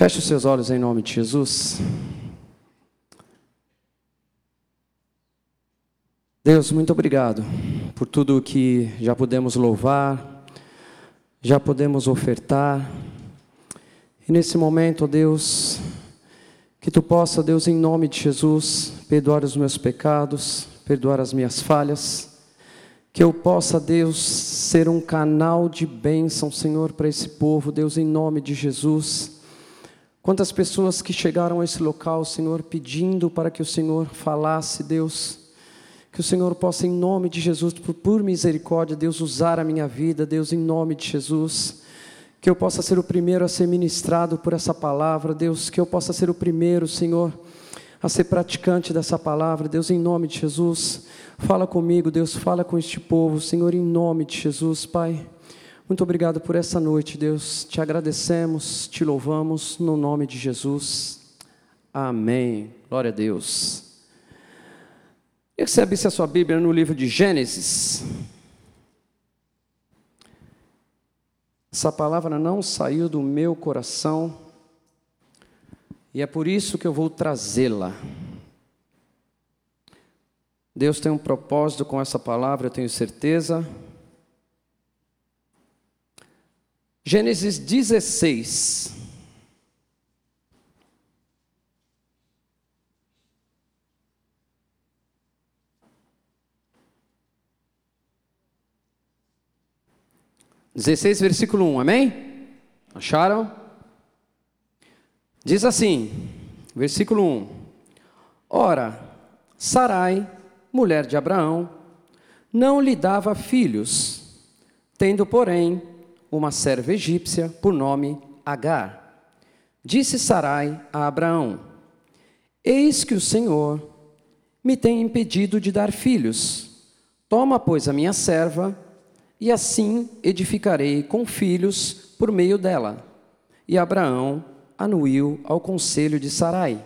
Feche os seus olhos em nome de Jesus. Deus, muito obrigado por tudo que já podemos louvar, já podemos ofertar. E nesse momento, Deus, que tu possa, Deus, em nome de Jesus, perdoar os meus pecados, perdoar as minhas falhas. Que eu possa, Deus, ser um canal de bênção, Senhor, para esse povo, Deus, em nome de Jesus. Quantas pessoas que chegaram a esse local, Senhor, pedindo para que o Senhor falasse, Deus, que o Senhor possa, em nome de Jesus, por, misericórdia, Deus, usar a minha vida, Deus, em nome de Jesus. Que eu possa ser o primeiro a ser ministrado por essa palavra, Deus, que eu possa ser o primeiro, Senhor, a ser praticante dessa palavra, Deus, em nome de Jesus. Fala comigo, Deus, fala com este povo, Senhor, em nome de Jesus, Pai. Muito obrigado por essa noite, Deus. Te agradecemos, te louvamos no nome de Jesus. Amém. Glória a Deus. Eu que abrisse a sua Bíblia no livro de Gênesis. Essa palavra não saiu do meu coração e é por isso que eu vou trazê-la. Deus tem um propósito com essa palavra, eu tenho certeza. Gênesis 16. Dezesseis, versículo 1, amém? Acharam? Diz assim, versículo 1: Ora, Sarai, mulher de Abraão, não lhe dava filhos, tendo, porém, uma serva egípcia por nome Agar. Disse Sarai a Abraão: Eis que o Senhor me tem impedido de dar filhos. Toma, pois, a minha serva, e assim edificarei com filhos por meio dela. E Abraão anuiu ao conselho de Sarai.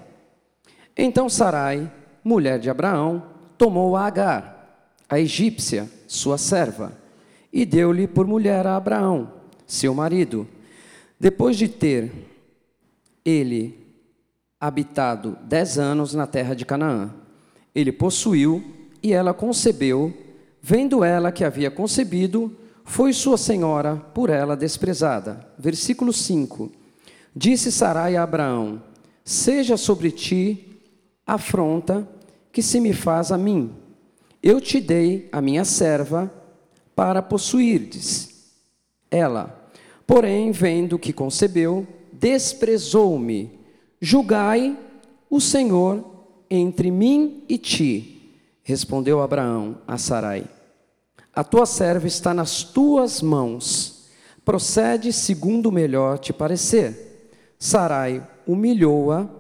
Então Sarai, mulher de Abraão, tomou a Agar, a egípcia, sua serva, e deu-lhe por mulher a Abraão, seu marido. Depois de ter ele habitado dez anos na terra de Canaã, ele possuiu e ela concebeu. Vendo ela que havia concebido, foi sua senhora por ela desprezada. Versículo 5. Disse Sarai a Abraão: Seja sobre ti afronta que se me faz a mim. Eu te dei a minha serva para possuirdes. Ela, porém, vendo que concebeu, desprezou-me. Julgai o Senhor entre mim e ti. Respondeu Abraão a Sarai: A tua serva está nas tuas mãos. Procede segundo o melhor te parecer. Sarai humilhou-a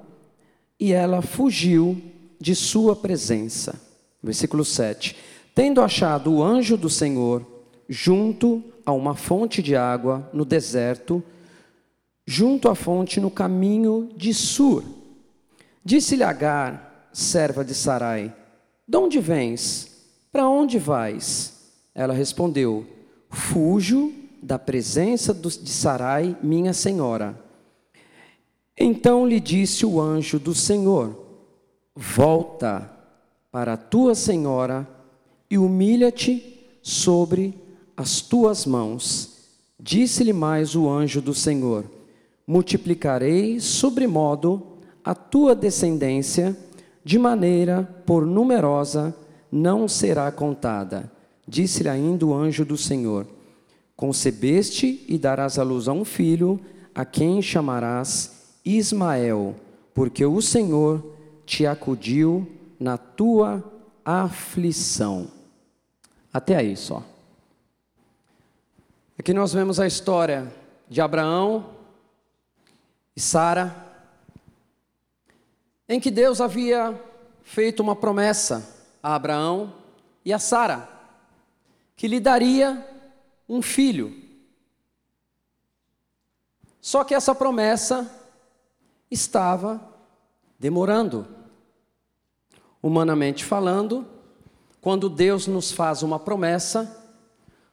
e ela fugiu de sua presença. Versículo 7. Tendo achado o anjo do Senhor junto a uma fonte de água no deserto, junto à fonte no caminho de Sur, disse-lhe Agar, serva de Sarai: De onde vens? Para onde vais? Ela respondeu: Fujo da presença de Sarai, minha senhora. Então lhe disse o anjo do Senhor: Volta para a tua senhora e humilha-te sobre as tuas mãos. Disse-lhe mais o anjo do Senhor: Multiplicarei sobremodo a tua descendência, de maneira por numerosa não será contada. Disse-lhe ainda o anjo do Senhor: Concebeste e darás à luz a um filho, a quem chamarás Ismael, porque o Senhor te acudiu na tua aflição. Até aí só. Aqui nós vemos a história de Abraão e Sara, em que Deus havia feito uma promessa a Abraão e a Sara, que lhe daria um filho. Só que essa promessa estava demorando. Humanamente falando, quando Deus nos faz uma promessa,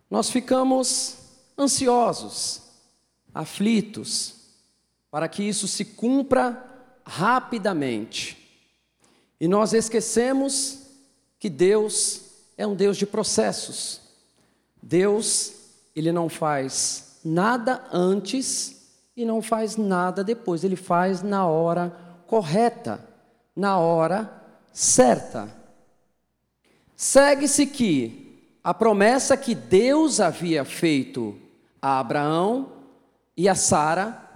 nós ficamos ansiosos, aflitos, para que isso se cumpra rapidamente. E nós esquecemos que Deus é um Deus de processos. Deus, ele não faz nada antes e não faz nada depois, ele faz na hora correta, na hora certa. Segue-se que a promessa que Deus havia feito a Abraão e a Sara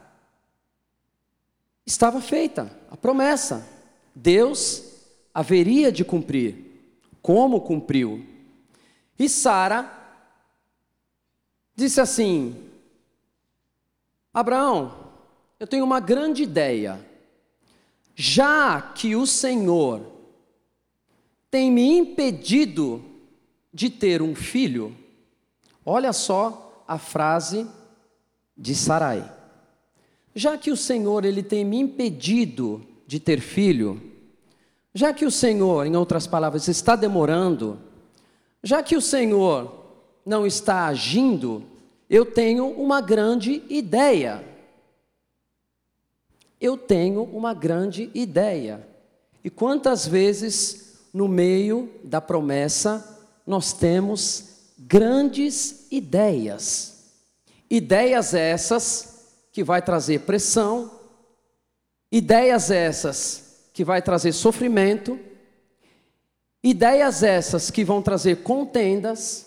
estava feita, a promessa. Deus haveria de cumprir. Como cumpriu? E Sara disse assim: Abraão, eu tenho uma grande ideia. Já que o Senhor tem me impedido de ter um filho, olha só a frase de Sarai. Já que o Senhor ele tem me impedido de ter filho, já que o Senhor, em outras palavras, está demorando, já que o Senhor não está agindo, eu tenho uma grande ideia. Eu tenho uma grande ideia. E quantas vezes no meio da promessa nós temos grandes ideias? Ideias essas que vai trazer pressão, ideias essas que vai trazer sofrimento, ideias essas que vão trazer contendas.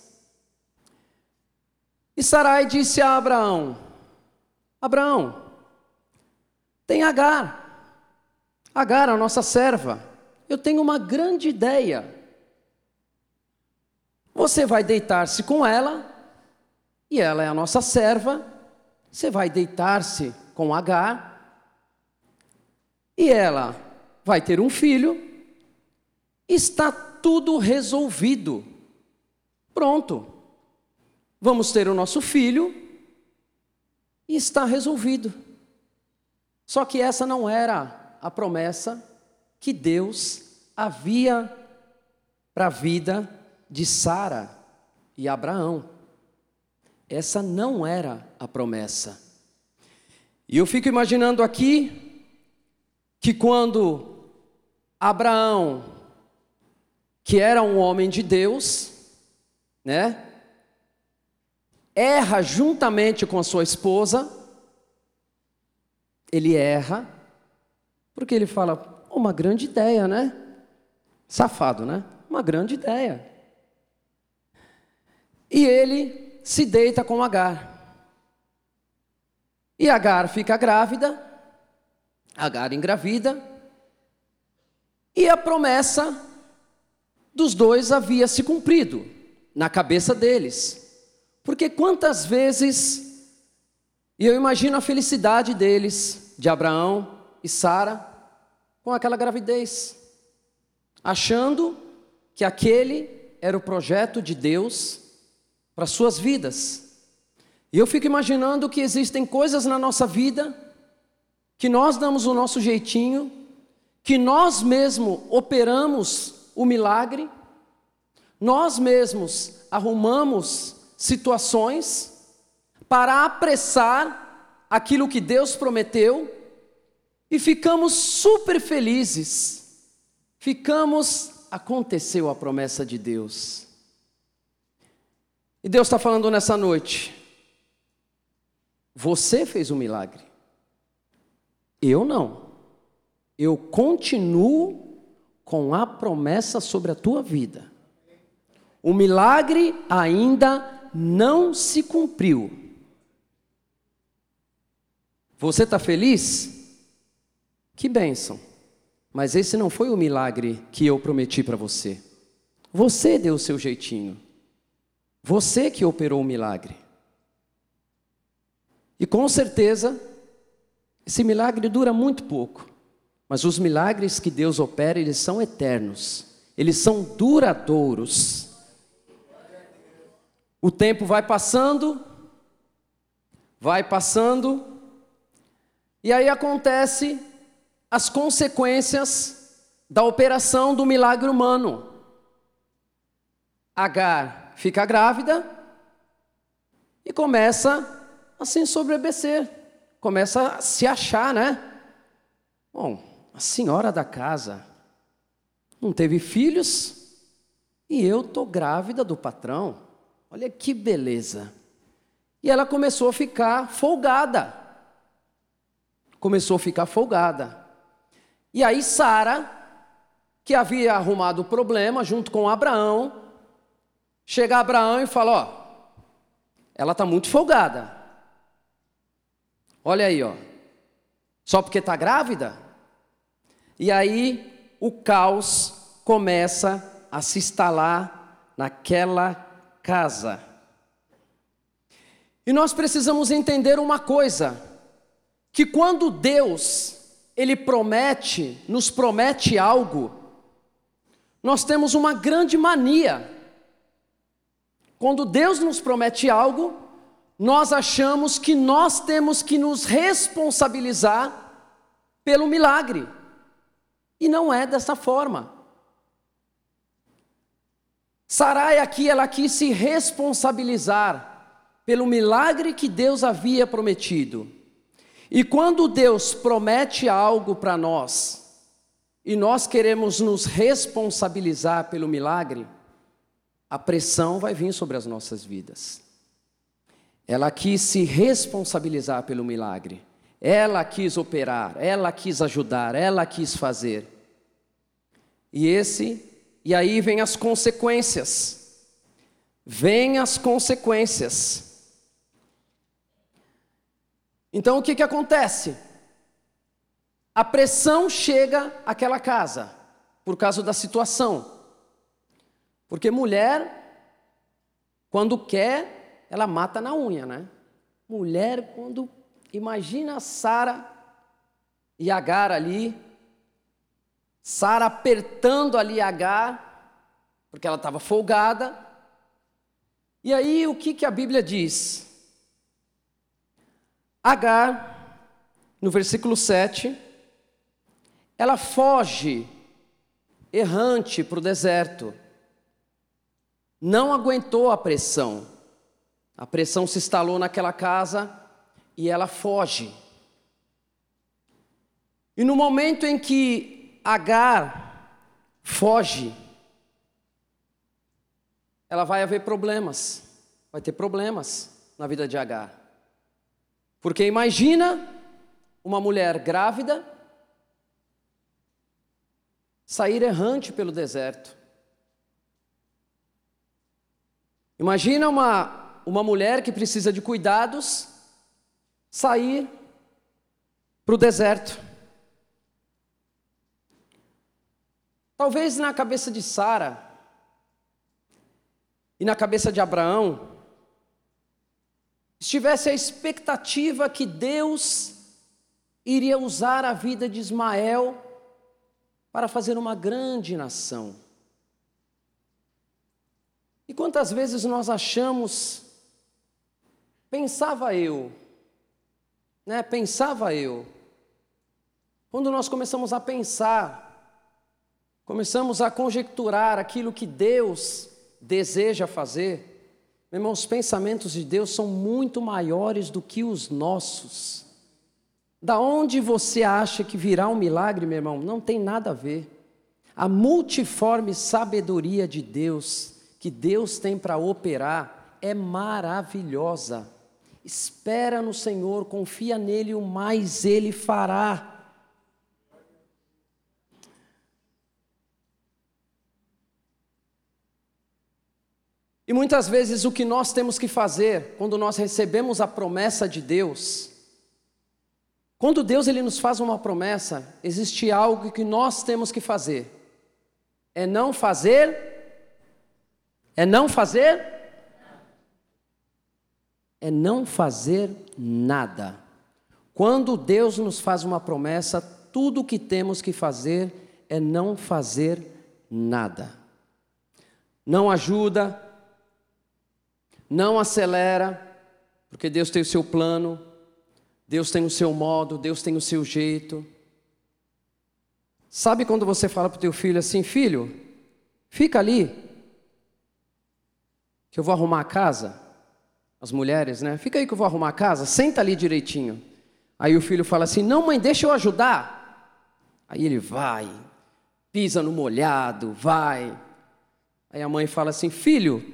E Sarai disse a Abraão: Abraão, tem Agar, Agar, a nossa serva, eu tenho uma grande ideia. Você vai deitar-se com ela, e ela é a nossa serva, você vai deitar-se com Agar, e ela vai ter um filho, está tudo resolvido. Pronto. Vamos ter o nosso filho e está resolvido. Só que essa não era a promessa que Deus havia para a vida de Sara e Abraão. Essa não era a promessa. E eu fico imaginando aqui que quando Abraão, que era um homem de Deus, né, erra juntamente com a sua esposa, ele erra, porque ele fala, uma grande ideia, né? Safado, né? Uma grande ideia. E ele se deita com Agar. E Agar fica grávida, Agar engravida, e a promessa dos dois havia se cumprido na cabeça deles. Porque quantas vezes, e eu imagino a felicidade deles, de Abraão e Sara, com aquela gravidez, achando que aquele era o projeto de Deus para suas vidas. E eu fico imaginando que existem coisas na nossa vida que nós damos o nosso jeitinho, que nós mesmos operamos o milagre, nós mesmos arrumamos situações para apressar aquilo que Deus prometeu e ficamos super felizes. Ficamos, aconteceu a promessa de Deus. E Deus está falando nessa noite: você fez um milagre, eu não. Eu continuo com a promessa sobre a tua vida. O milagre ainda não se cumpriu. Você está feliz? Que bênção. Mas esse não foi o milagre que eu prometi para você. Você deu o seu jeitinho. Você que operou o milagre. E com certeza, esse milagre dura muito pouco. Mas os milagres que Deus opera, eles são eternos. Eles são duradouros. O tempo vai passando, vai passando, e aí acontece as consequências da operação do milagre humano. Agar fica grávida e começa a se ensobrecer, começa a se achar, né? Bom, a senhora da casa não teve filhos e eu tô grávida do patrão. Olha que beleza. E ela começou a ficar folgada. Começou a ficar folgada. E aí Sara, que havia arrumado o problema junto com Abraão, chega Abraão e fala: Ó, ela está muito folgada. Olha aí, ó. Só porque está grávida? E aí o caos começa a se instalar naquela casa. E nós precisamos entender uma coisa, que quando Deus ele promete, nos promete algo, nós temos uma grande mania. Quando Deus nos promete algo, nós achamos que nós temos que nos responsabilizar pelo milagre. E não é dessa forma. Sarai aqui, ela quis se responsabilizar pelo milagre que Deus havia prometido. E quando Deus promete algo para nós, e nós queremos nos responsabilizar pelo milagre, a pressão vai vir sobre as nossas vidas. Ela quis se responsabilizar pelo milagre, ela quis operar, ela quis ajudar, ela quis fazer. E esse, e aí vem as consequências. Vem as consequências. Então o que, que acontece? A pressão chega àquela casa, por causa da situação. Porque mulher, quando quer, ela mata na unha, né? Mulher, quando imagina Sara e Agar ali, Sara apertando ali Agar, porque ela estava folgada. E aí o que, que a Bíblia diz? Agar, no versículo 7, ela foge errante para o deserto. Não aguentou a pressão. A pressão se instalou naquela casa e ela foge. E no momento em que Agar foge, ela vai haver problemas. Vai ter problemas na vida de Agar. Porque imagina uma mulher grávida sair errante pelo deserto. Imagina uma, uma mulher que precisa de cuidados sair para o deserto. Talvez na cabeça de Sara e na cabeça de Abraão, estivesse a expectativa que Deus iria usar a vida de Ismael para fazer uma grande nação. E quantas vezes nós achamos, pensava eu, né? Pensava eu. Quando nós começamos a pensar, começamos a conjecturar aquilo que Deus deseja fazer, meu irmão, os pensamentos de Deus são muito maiores do que os nossos. Da onde você acha que virá um milagre, meu irmão? Não tem nada a ver. A multiforme sabedoria de Deus, que Deus tem para operar, é maravilhosa. Espera no Senhor, confia nele, o mais ele fará. E muitas vezes o que nós temos que fazer quando nós recebemos a promessa de Deus, quando Deus ele nos faz uma promessa, existe algo que nós temos que fazer. É não fazer É não fazer É não fazer nada. Quando Deus nos faz uma promessa, tudo o que temos que fazer é não fazer nada. Não ajuda, não acelera, porque Deus tem o seu plano, Deus tem o seu modo, Deus tem o seu jeito. Sabe quando você fala para o teu filho assim, filho, fica ali, que eu vou arrumar a casa? As mulheres, né? Fica aí que eu vou arrumar a casa, senta ali direitinho. Aí o filho fala assim: Não, mãe, deixa eu ajudar. Aí ele vai, pisa no molhado, vai. Aí a mãe fala assim: Filho,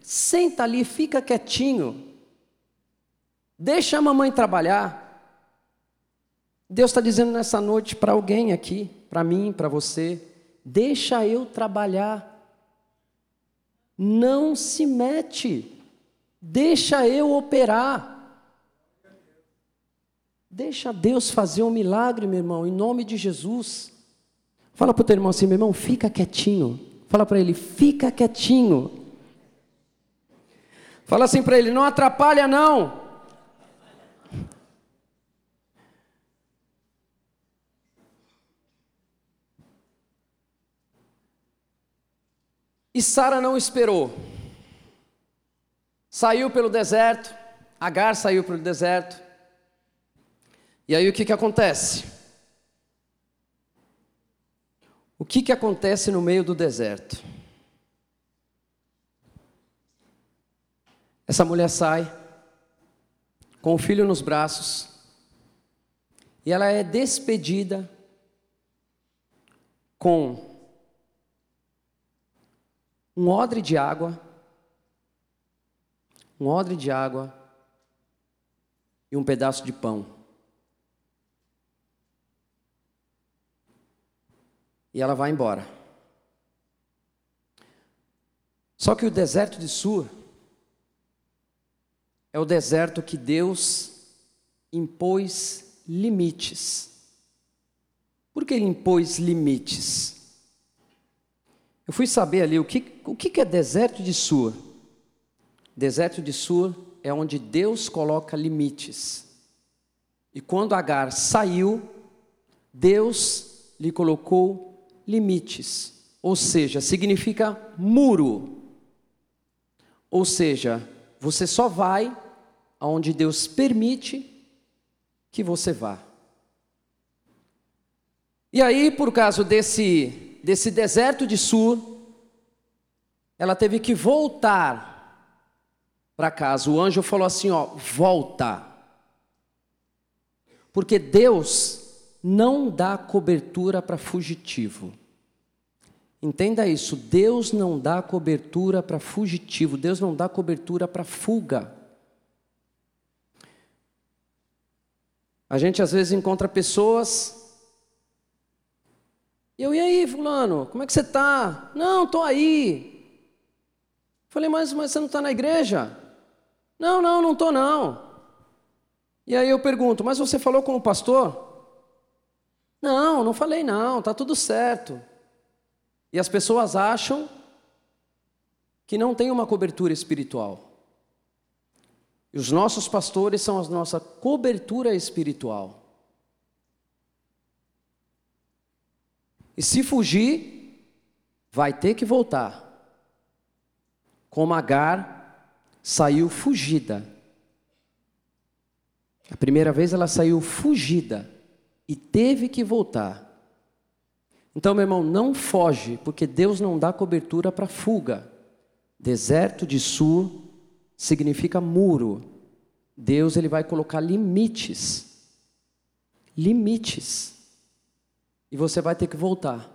senta ali, fica quietinho. Deixa a mamãe trabalhar. Deus está dizendo nessa noite para alguém aqui, para mim, para você: Deixa eu trabalhar. Não se mete. Deixa eu operar. Deixa Deus fazer um milagre, meu irmão, em nome de Jesus. Fala para o teu irmão assim, meu irmão, fica quietinho. Fala para ele, fica quietinho. Fala assim para ele, não atrapalha não. E Sara não esperou. Saiu pelo deserto, Agar saiu pelo deserto. E aí o que, que acontece? O que, que acontece no meio do deserto? Essa mulher sai com o filho nos braços e ela é despedida com um odre de água, um odre de água e um pedaço de pão. e ela vai embora. Só que o deserto de Sur é o deserto que Deus impôs limites. Por que ele impôs limites? Eu fui saber ali o que, o que é deserto de Sur. Deserto de Sur é onde Deus coloca limites. E quando Agar saiu, Deus lhe colocou limites, ou seja, significa muro. Ou seja, você só vai aonde Deus permite que você vá. E aí, por causa desse, desse deserto de Sur, ela teve que voltar para casa. O anjo falou assim: ó, volta. Porque Deus não dá cobertura para fugitivo. Entenda isso, Deus não dá cobertura para fugitivo, Deus não dá cobertura para fuga. A gente às vezes encontra pessoas. Eu, e aí, fulano, como é que você está? Não, estou aí. Falei, mas, mas você não está na igreja? Não, não, não estou não. E aí eu pergunto, mas você falou com o pastor? Não, não falei não, está tudo certo. E as pessoas acham que não tem uma cobertura espiritual. E os nossos pastores são a nossa cobertura espiritual. E se fugir, vai ter que voltar. Como Agar saiu fugida. A primeira vez ela saiu fugida e teve que voltar. Então, meu irmão, não foge, porque Deus não dá cobertura para fuga. Deserto de sul significa muro. Deus ele vai colocar limites. Limites. E você vai ter que voltar.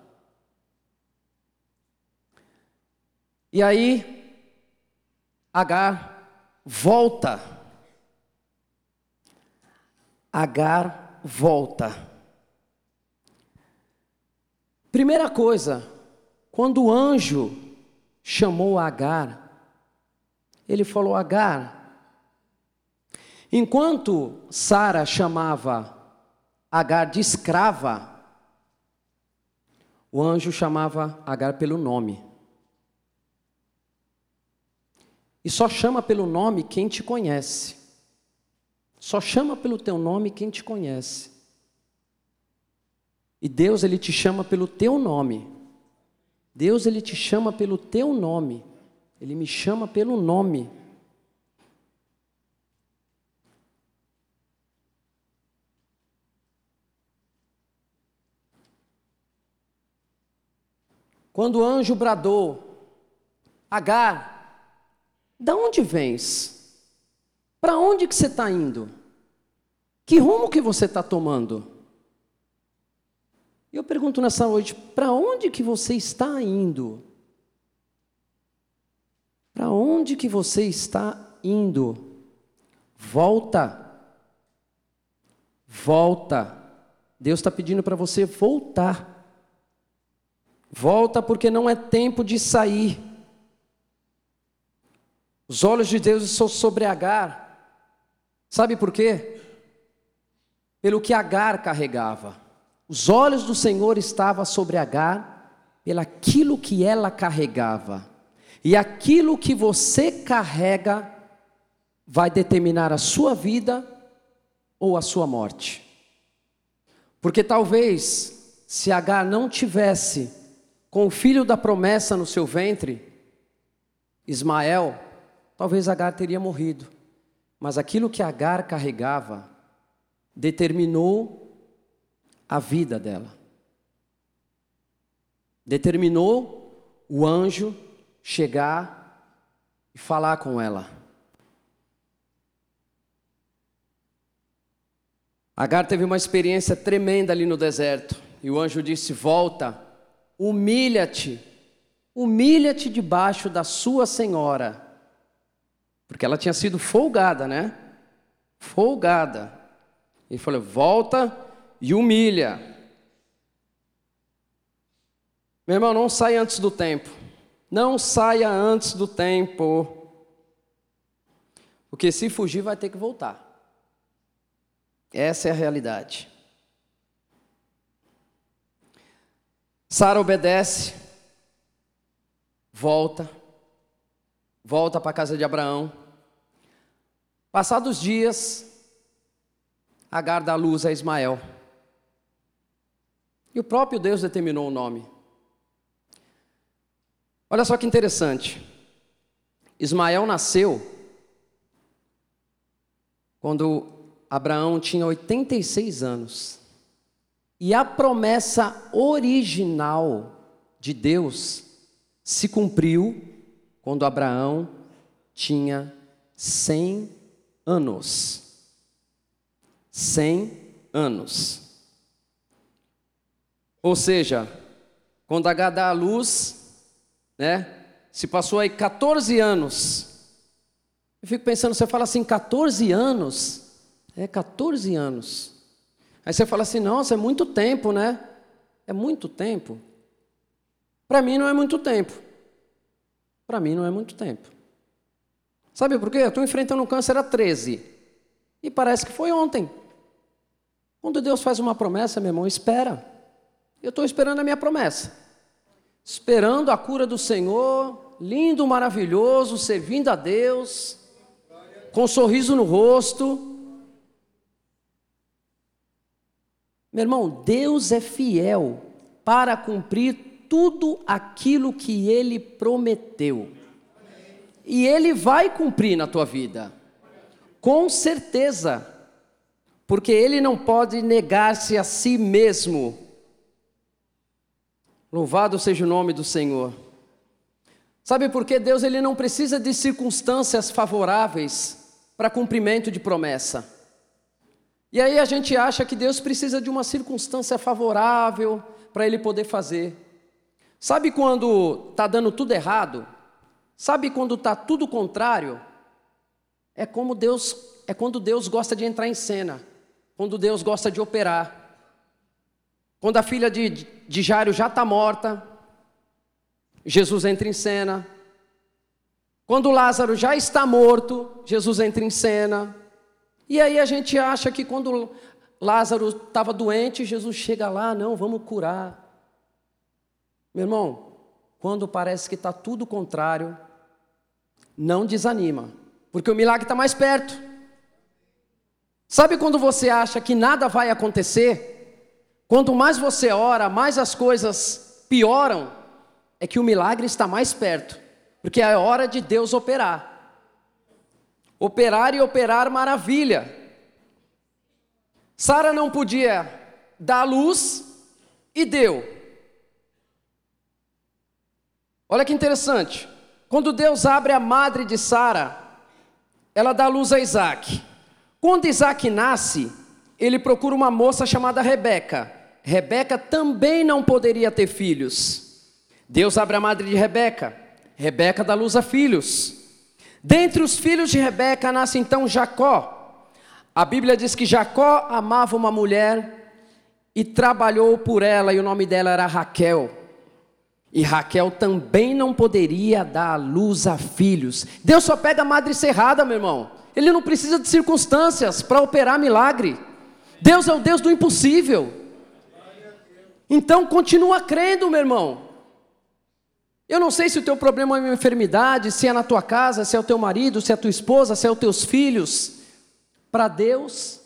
E aí, Agar volta. Agar volta. Primeira coisa, quando o anjo chamou Agar, ele falou: Agar, enquanto Sara chamava Agar de escrava, o anjo chamava Agar pelo nome. E só chama pelo nome quem te conhece. Só chama pelo teu nome quem te conhece. E Deus ele te chama pelo teu nome. Deus ele te chama pelo teu nome. Ele me chama pelo nome. Quando o anjo bradou, Agar, da onde vens? Para onde que você está indo? Que rumo que você está tomando? Eu pergunto nessa noite, para onde que você está indo? Para onde que você está indo? Volta. Volta. Deus está pedindo para você voltar. Volta porque não é tempo de sair. Os olhos de Deus estão sobre Agar. Sabe por quê? Pelo que Agar carregava. Os olhos do Senhor estavam sobre Agar, pelo aquilo que ela carregava. E aquilo que você carrega vai determinar a sua vida ou a sua morte. Porque talvez, se Agar não tivesse com o filho da promessa no seu ventre, Ismael, talvez Agar teria morrido. Mas aquilo que Agar carregava determinou a vida dela. Determinou o anjo chegar e falar com ela. Agar teve uma experiência tremenda ali no deserto. E o anjo disse: Volta, humilha-te, humilha-te debaixo da sua senhora. Porque ela tinha sido folgada, né? Folgada. Ele falou: Volta e humilha. Meu irmão, não saia antes do tempo. Não saia antes do tempo. Porque se fugir, vai ter que voltar. Essa é a realidade. Sara obedece, volta, volta para a casa de Abraão. Passados dias, Agar dá luz a Ismael. E o próprio Deus determinou o nome. Olha só que interessante. Ismael nasceu quando Abraão tinha 86 anos. E a promessa original de Deus se cumpriu quando Abraão tinha 100 anos. 100 anos. Ou seja, quando H dá a luz, né? Se passou aí 14 anos. Eu fico pensando, você fala assim, 14 anos? É 14 anos. Aí você fala assim: nossa, é muito tempo, né? É muito tempo. Para mim não é muito tempo. Para mim não é muito tempo. Sabe por quê? Eu estou enfrentando um câncer há 13. E parece que foi ontem. Quando Deus faz uma promessa, meu irmão, espera. Eu estou esperando a minha promessa. Esperando a cura do Senhor, lindo, maravilhoso, servindo a Deus, com um sorriso no rosto. Meu irmão, Deus é fiel para cumprir tudo aquilo que Ele prometeu. E Ele vai cumprir na tua vida, com certeza, porque Ele não pode negar-se a si mesmo. Louvado seja o nome do Senhor. Sabe por que Deus ele não precisa de circunstâncias favoráveis para cumprimento de promessa? E aí a gente acha que Deus precisa de uma circunstância favorável para ele poder fazer. Sabe quando está dando tudo errado? Sabe quando está tudo contrário? É como Deus, é quando Deus gosta de entrar em cena, quando Deus gosta de operar. Quando a filha de, de Jairo já está morta, Jesus entra em cena. Quando Lázaro já está morto, Jesus entra em cena. E aí a gente acha que quando Lázaro estava doente, Jesus chega lá, não, vamos curar. Meu irmão, quando parece que está tudo contrário, não desanima, porque o milagre está mais perto. Sabe quando você acha que nada vai acontecer? Quanto mais você ora, mais as coisas pioram, é que o milagre está mais perto, porque é hora de Deus operar. Operar e operar maravilha. Sara não podia dar luz e deu. Olha que interessante. Quando Deus abre a madre de Sara, ela dá luz a Isaac. Quando Isaac nasce, ele procura uma moça chamada Rebeca. Rebeca também não poderia ter filhos. Deus abre a madre de Rebeca. Rebeca dá luz a filhos. Dentre os filhos de Rebeca nasce então Jacó. A Bíblia diz que Jacó amava uma mulher e trabalhou por ela, e o nome dela era Raquel. E Raquel também não poderia dar luz a filhos. Deus só pega a madre cerrada, meu irmão. Ele não precisa de circunstâncias para operar milagre. Deus é o Deus do impossível. Então continua crendo, meu irmão. Eu não sei se o teu problema é uma enfermidade, se é na tua casa, se é o teu marido, se é a tua esposa, se é os teus filhos. Para Deus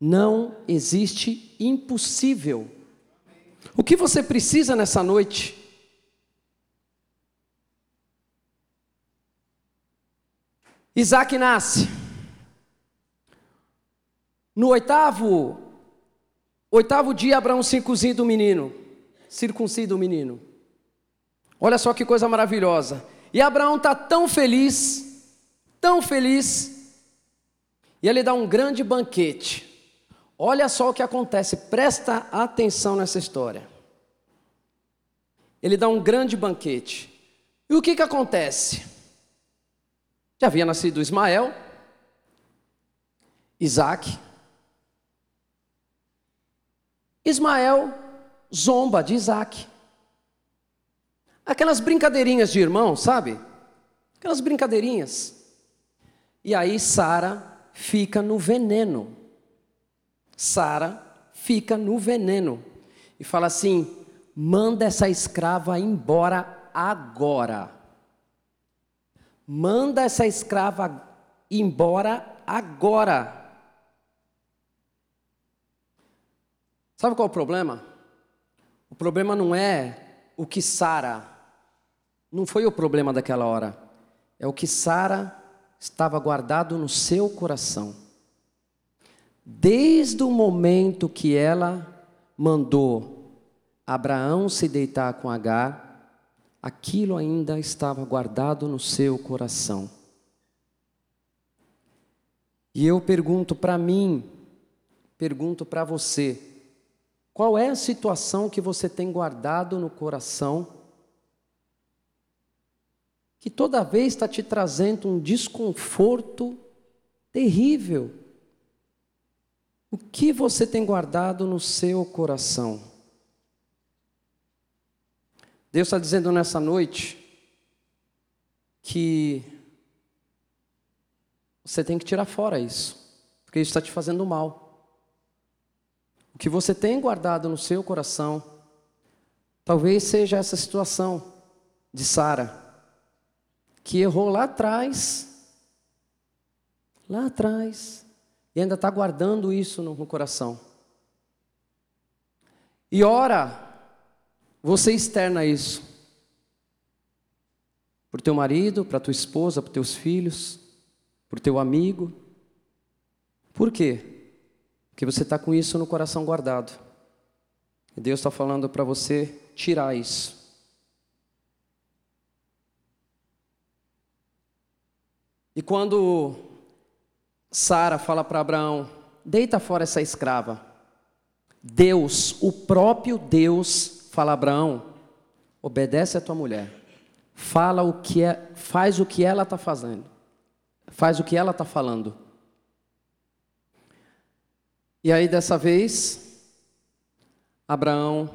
não existe impossível. O que você precisa nessa noite? Isaac nasce. No oitavo, oitavo dia, Abraão circuncida o menino. Circuncida o menino. Olha só que coisa maravilhosa. E Abraão está tão feliz, tão feliz, e ele dá um grande banquete. Olha só o que acontece, presta atenção nessa história. Ele dá um grande banquete. E o que, que acontece? Já havia nascido Ismael, Isaac. Ismael zomba de Isaac. Aquelas brincadeirinhas de irmão, sabe? Aquelas brincadeirinhas. E aí Sara fica no veneno. Sara fica no veneno. E fala assim: manda essa escrava embora agora. Manda essa escrava embora agora. Sabe qual é o problema? O problema não é o que Sara, não foi o problema daquela hora, é o que Sara estava guardado no seu coração. Desde o momento que ela mandou Abraão se deitar com Agar, aquilo ainda estava guardado no seu coração. E eu pergunto para mim, pergunto para você, qual é a situação que você tem guardado no coração que toda vez está te trazendo um desconforto terrível? O que você tem guardado no seu coração? Deus está dizendo nessa noite que você tem que tirar fora isso, porque isso está te fazendo mal. O que você tem guardado no seu coração, talvez seja essa situação de Sara, que errou lá atrás, lá atrás, e ainda está guardando isso no, coração. E ora, você externa isso para teu marido, para tua esposa, para teus filhos, para teu amigo. Por quê? Porque você está com isso no coração guardado. E Deus está falando para você tirar isso. E quando Sara fala para Abraão: deita fora essa escrava. Deus, o próprio Deus, fala Abraão, obedece a tua mulher. Fala o que é, faz o que ela está fazendo. Faz o que ela está falando. E aí dessa vez, Abraão,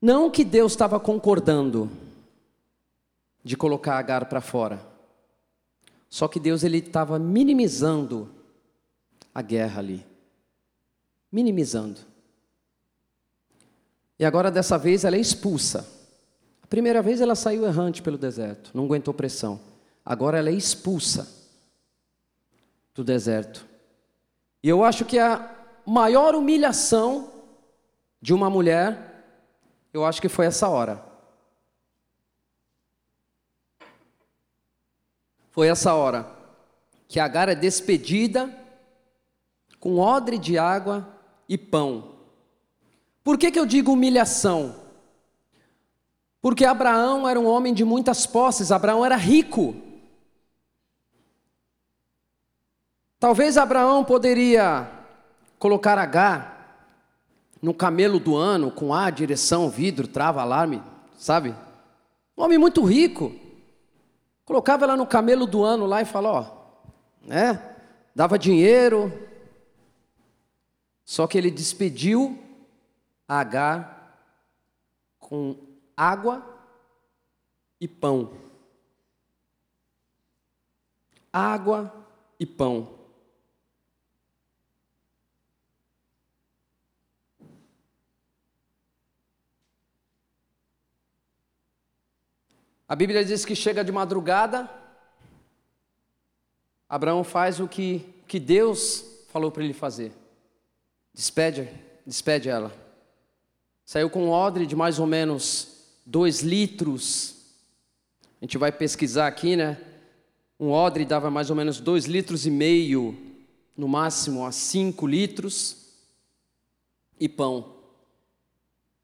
não que Deus estava concordando de colocar Agar para fora, só que Deus ele estava minimizando a guerra ali, minimizando. E agora dessa vez ela é expulsa. A primeira vez ela saiu errante pelo deserto, não aguentou pressão. Agora ela é expulsa do deserto. E eu acho que a maior humilhação de uma mulher, eu acho que foi essa hora. Foi essa hora que Agar é despedida com odre de água e pão. Por que, que eu digo humilhação? Porque Abraão era um homem de muitas posses, Abraão era rico. Talvez Abraão poderia colocar H no camelo do ano, com A, direção, vidro, trava, alarme, sabe? Um homem muito rico. Colocava ela no camelo do ano lá e falou, ó, né? Dava dinheiro. Só que ele despediu H com água e pão. Água e pão. A Bíblia diz que chega de madrugada, Abraão faz o que, que Deus falou para ele fazer. Despede, despede ela. Saiu com um odre de mais ou menos dois litros. A gente vai pesquisar aqui, né? Um odre dava mais ou menos dois litros e meio, no máximo a cinco litros, e pão.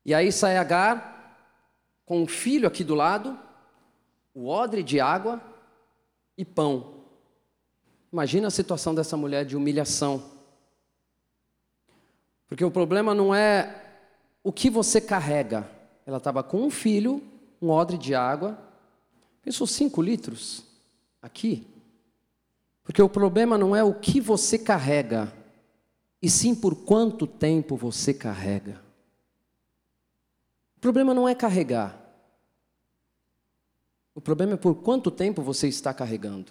E aí sai Agar, com um filho aqui do lado, o odre de água e pão. Imagina a situação dessa mulher de humilhação. Porque o problema não é o que você carrega. Ela estava com um filho, um odre de água. Pensou cinco litros aqui? Porque o problema não é o que você carrega, e sim por quanto tempo você carrega. O problema não é carregar. O problema é por quanto tempo você está carregando.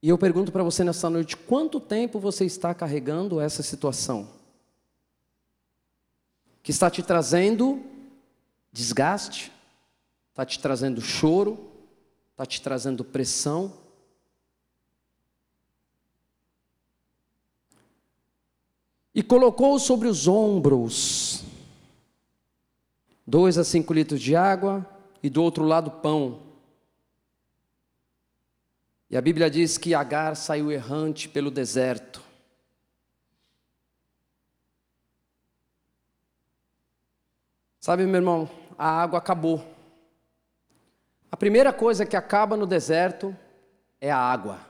E eu pergunto para você nessa noite: quanto tempo você está carregando essa situação? Que está te trazendo desgaste, está te trazendo choro, está te trazendo pressão. E colocou sobre os ombros dois a cinco litros de água e do outro lado pão. E a Bíblia diz que Agar saiu errante pelo deserto. Sabe, meu irmão, a água acabou. A primeira coisa que acaba no deserto é a água,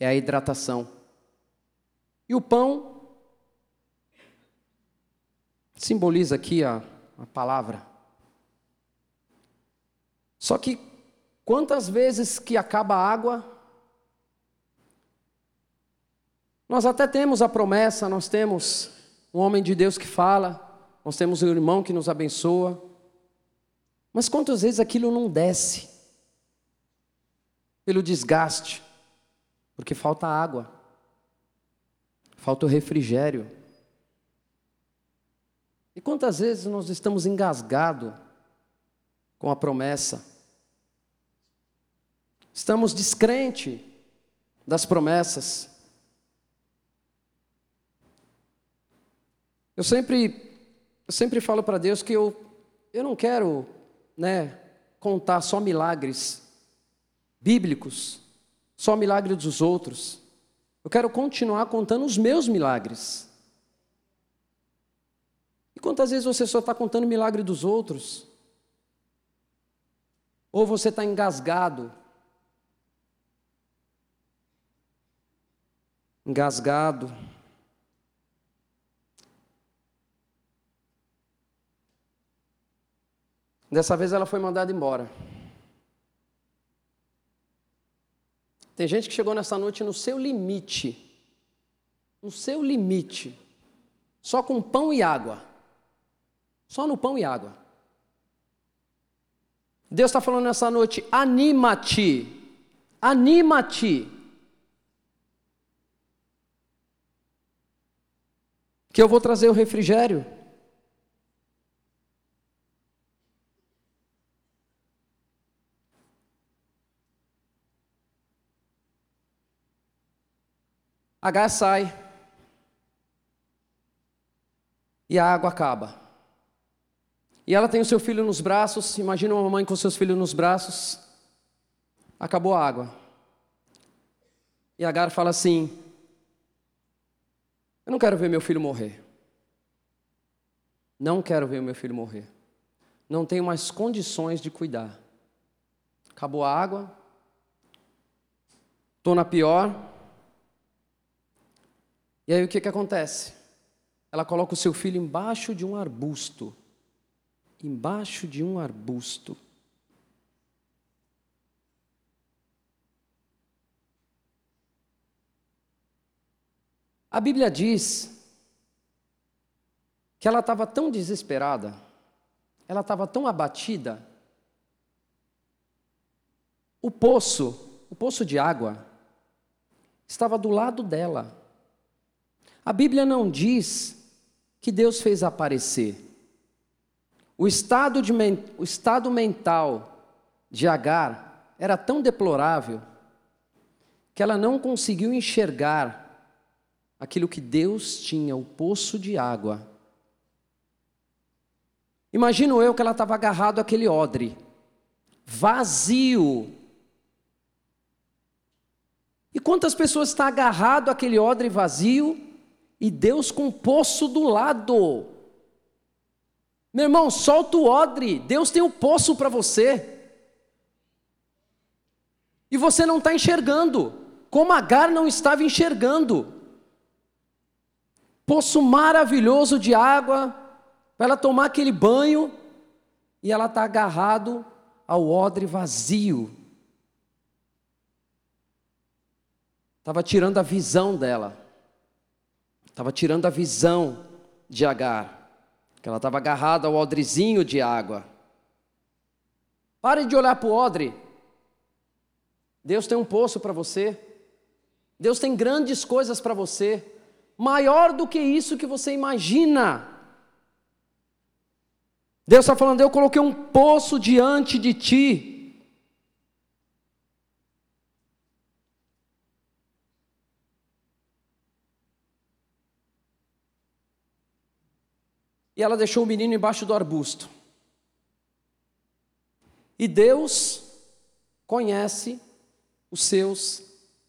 é a hidratação. E o pão simboliza aqui a, a palavra. Só que quantas vezes que acaba a água, nós até temos a promessa, nós temos um homem de Deus que fala, nós temos um irmão que nos abençoa, mas quantas vezes aquilo não desce? Pelo desgaste, porque falta água, falta o refrigério. E quantas vezes nós estamos engasgados com a promessa? Estamos descrente das promessas. Eu sempre, eu sempre falo para Deus que eu, eu não quero né, contar só milagres bíblicos, só milagres dos outros. Eu quero continuar contando os meus milagres. Quantas vezes você só está contando milagre dos outros? Ou você está engasgado? Engasgado. Dessa vez ela foi mandada embora. Tem gente que chegou nessa noite no seu limite. No seu limite. Só com pão e água. Só no pão e água. Deus está falando nessa noite: anima-te. Anima-te. Que eu vou trazer o refrigério. H sai. E a água acaba. E ela tem o seu filho nos braços. Imagina uma mãe com seus filhos nos braços. Acabou a água. E Agar fala assim: Eu não quero ver meu filho morrer. Não quero ver meu filho morrer. Não tenho mais condições de cuidar. Acabou a água. estou na pior. E aí o que, que acontece? Ela coloca o seu filho embaixo de um arbusto. Embaixo de um arbusto. A Bíblia diz que ela estava tão desesperada, ela estava tão abatida. O poço, o poço de água, estava do lado dela. A Bíblia não diz que Deus fez aparecer. O estado, de, o estado mental de Agar era tão deplorável que ela não conseguiu enxergar aquilo que Deus tinha, o poço de água. Imagino eu que ela estava agarrado àquele odre, vazio. E quantas pessoas estão agarrado àquele odre vazio e Deus com o poço do lado? Meu irmão, solta o odre, Deus tem um poço para você. E você não está enxergando, como Agar não estava enxergando poço maravilhoso de água, para ela tomar aquele banho, e ela está agarrado ao odre vazio. Estava tirando a visão dela. Estava tirando a visão de Agar. Que ela estava agarrada ao odrezinho de água. Pare de olhar para o odre. Deus tem um poço para você. Deus tem grandes coisas para você maior do que isso que você imagina. Deus está falando, eu coloquei um poço diante de ti. E ela deixou o menino embaixo do arbusto. E Deus conhece os seus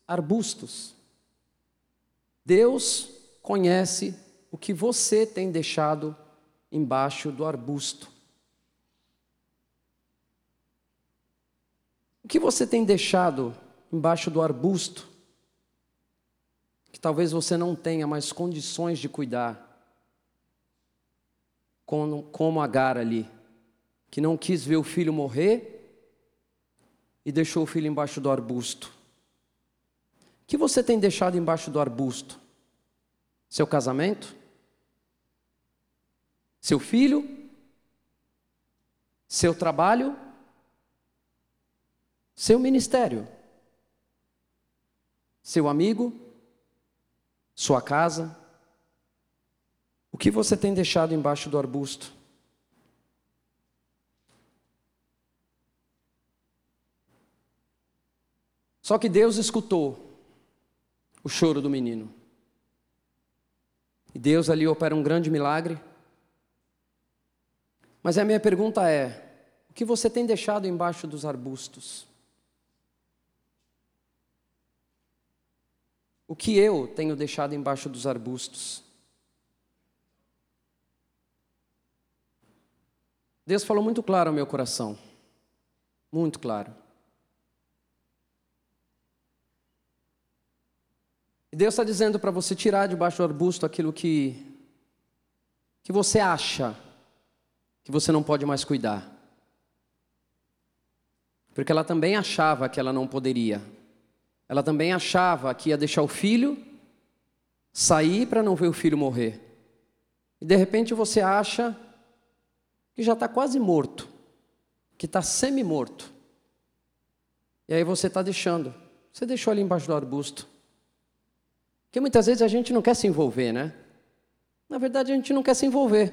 arbustos. Deus conhece o que você tem deixado embaixo do arbusto. O que você tem deixado embaixo do arbusto que talvez você não tenha mais condições de cuidar? Como, como Agar ali, que não quis ver o filho morrer e deixou o filho embaixo do arbusto. O que você tem deixado embaixo do arbusto? Seu casamento? Seu filho? Seu trabalho? Seu ministério? Seu amigo? Sua casa? Que você tem deixado embaixo do arbusto? Só que Deus escutou o choro do menino. E Deus ali opera um grande milagre. Mas a minha pergunta é: o que você tem deixado embaixo dos arbustos? O que eu tenho deixado embaixo dos arbustos? Deus falou muito claro ao meu coração. Muito claro. Deus está dizendo para você tirar debaixo do arbusto aquilo que, que você acha que você não pode mais cuidar. Porque ela também achava que ela não poderia. Ela também achava que ia deixar o filho sair para não ver o filho morrer. E de repente você acha que já está quase morto, que está semi-morto. E aí você está deixando. Você deixou ali embaixo do arbusto. Porque muitas vezes a gente não quer se envolver, né? Na verdade, a gente não quer se envolver.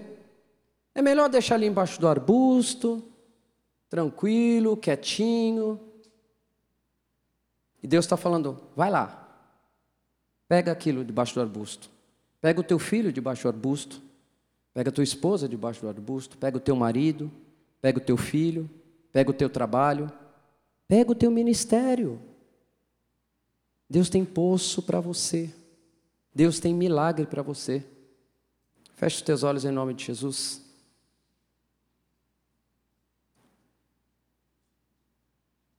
É melhor deixar ali embaixo do arbusto, tranquilo, quietinho. E Deus está falando: vai lá, pega aquilo debaixo do arbusto, pega o teu filho debaixo do arbusto, pega a tua esposa debaixo do arbusto, pega o teu marido, pega o teu filho, pega o teu trabalho, pega o teu ministério. Deus tem poço para você. Deus tem milagre para você. Feche os teus olhos em nome de Jesus.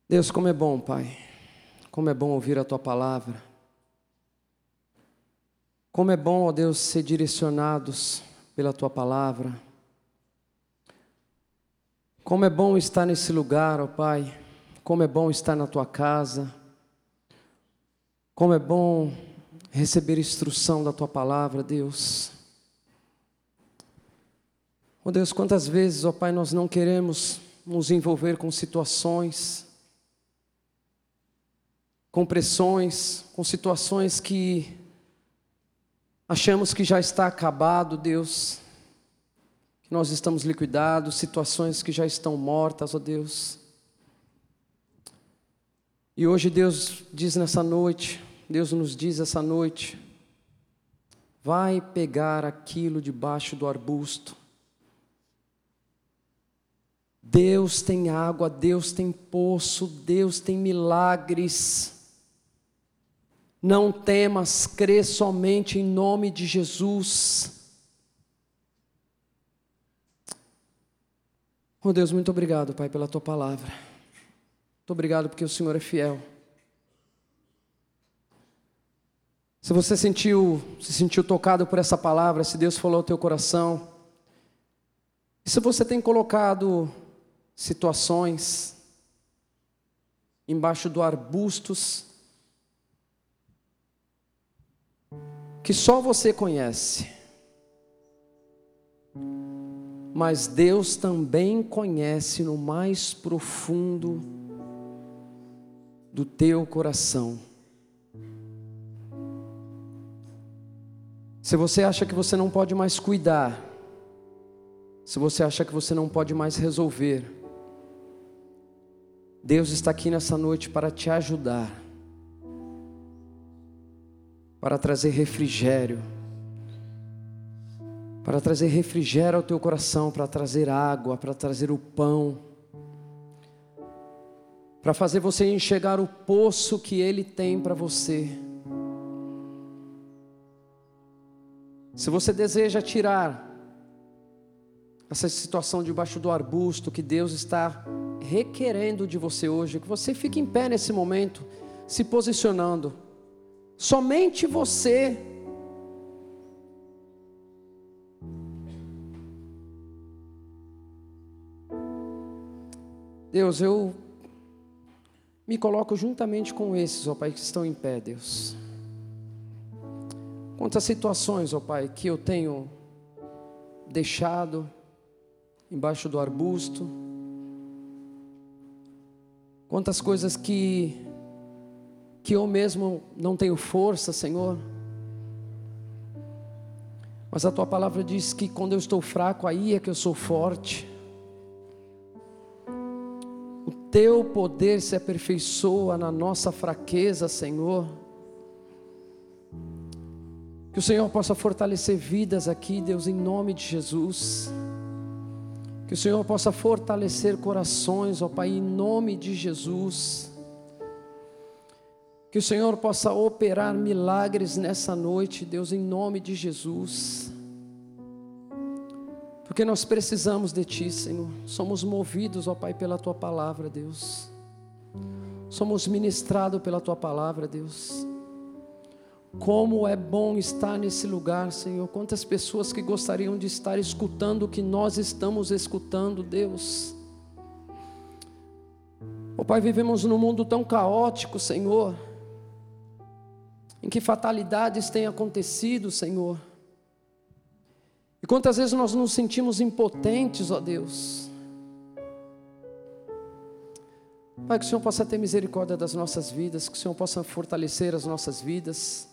Deus, como é bom, Pai. Como é bom ouvir a tua palavra. Como é bom, ó Deus, ser direcionados pela tua palavra. Como é bom estar nesse lugar, ó Pai. Como é bom estar na tua casa. Como é bom receber instrução da tua palavra, Deus. Ó Deus, quantas vezes, ó Pai, nós não queremos nos envolver com situações com pressões, com situações que achamos que já está acabado, Deus, que nós estamos liquidados, situações que já estão mortas, ó Deus. E hoje Deus diz nessa noite, Deus nos diz essa noite, vai pegar aquilo debaixo do arbusto. Deus tem água, Deus tem poço, Deus tem milagres. Não temas, crê somente em nome de Jesus. Oh Deus, muito obrigado, Pai, pela tua palavra. Muito obrigado porque o Senhor é fiel. Se você sentiu, se sentiu tocado por essa palavra, se Deus falou ao teu coração, e se você tem colocado situações embaixo do arbustos que só você conhece. Mas Deus também conhece no mais profundo do teu coração. Se você acha que você não pode mais cuidar, se você acha que você não pode mais resolver, Deus está aqui nessa noite para te ajudar para trazer refrigério, para trazer refrigério ao teu coração, para trazer água, para trazer o pão, para fazer você enxergar o poço que Ele tem para você. Se você deseja tirar essa situação debaixo do arbusto que Deus está requerendo de você hoje, que você fique em pé nesse momento, se posicionando. Somente você. Deus, eu me coloco juntamente com esses, ó Pai, que estão em pé, Deus. Quantas situações, ó Pai, que eu tenho deixado embaixo do arbusto. Quantas coisas que que eu mesmo não tenho força, Senhor. Mas a tua palavra diz que quando eu estou fraco, aí é que eu sou forte. O teu poder se aperfeiçoa na nossa fraqueza, Senhor. Que o Senhor possa fortalecer vidas aqui, Deus, em nome de Jesus. Que o Senhor possa fortalecer corações, ó Pai, em nome de Jesus. Que o Senhor possa operar milagres nessa noite, Deus, em nome de Jesus. Porque nós precisamos de Ti, Senhor. Somos movidos, ó Pai, pela Tua palavra, Deus. Somos ministrados pela Tua palavra, Deus. Como é bom estar nesse lugar, Senhor. Quantas pessoas que gostariam de estar escutando o que nós estamos escutando, Deus. Ó Pai, vivemos num mundo tão caótico, Senhor em que fatalidades têm acontecido, Senhor. E quantas vezes nós nos sentimos impotentes, ó Deus. Pai, que o Senhor possa ter misericórdia das nossas vidas, que o Senhor possa fortalecer as nossas vidas,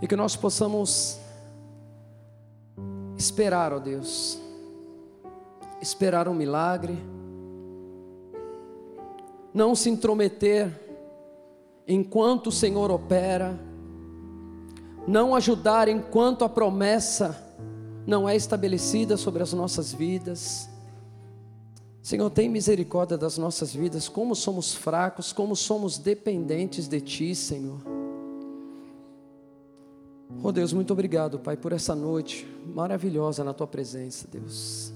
e que nós possamos esperar, ó Deus, esperar um milagre, não se intrometer enquanto o Senhor opera, não ajudar enquanto a promessa não é estabelecida sobre as nossas vidas. Senhor, tem misericórdia das nossas vidas, como somos fracos, como somos dependentes de Ti, Senhor. Oh Deus, muito obrigado, Pai, por essa noite maravilhosa na Tua presença, Deus.